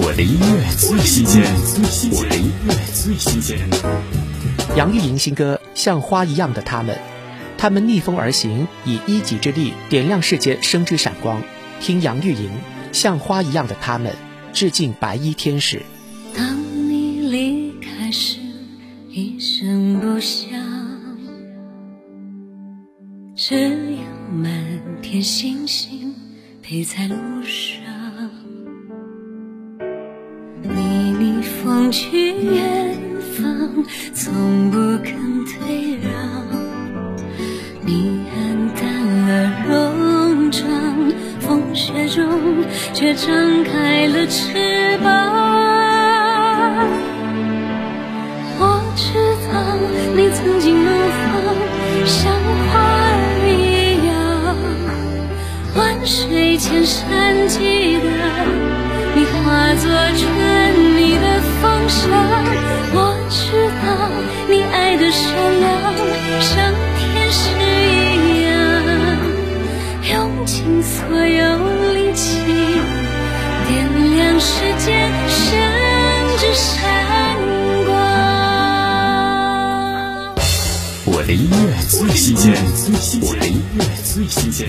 我的音乐最新鲜，我的音乐最新鲜。杨钰莹新歌《像花一样的他们》，他们逆风而行，以一己之力点亮世界生之闪光。听杨钰莹《像花一样的他们》，致敬白衣天使。当你离开时，一声不响，只有满天星星陪在路上。你逆风去远方，从不肯退让。你黯淡了戎装，风雪中却张开了翅膀。我知道你曾经怒放，像花儿一样，万水千山记。做春泥的风沙，我知道你爱的善良，像天使一样，用尽所有力气点亮世间生之闪光。我的音乐最新鲜，我的音乐最新鲜。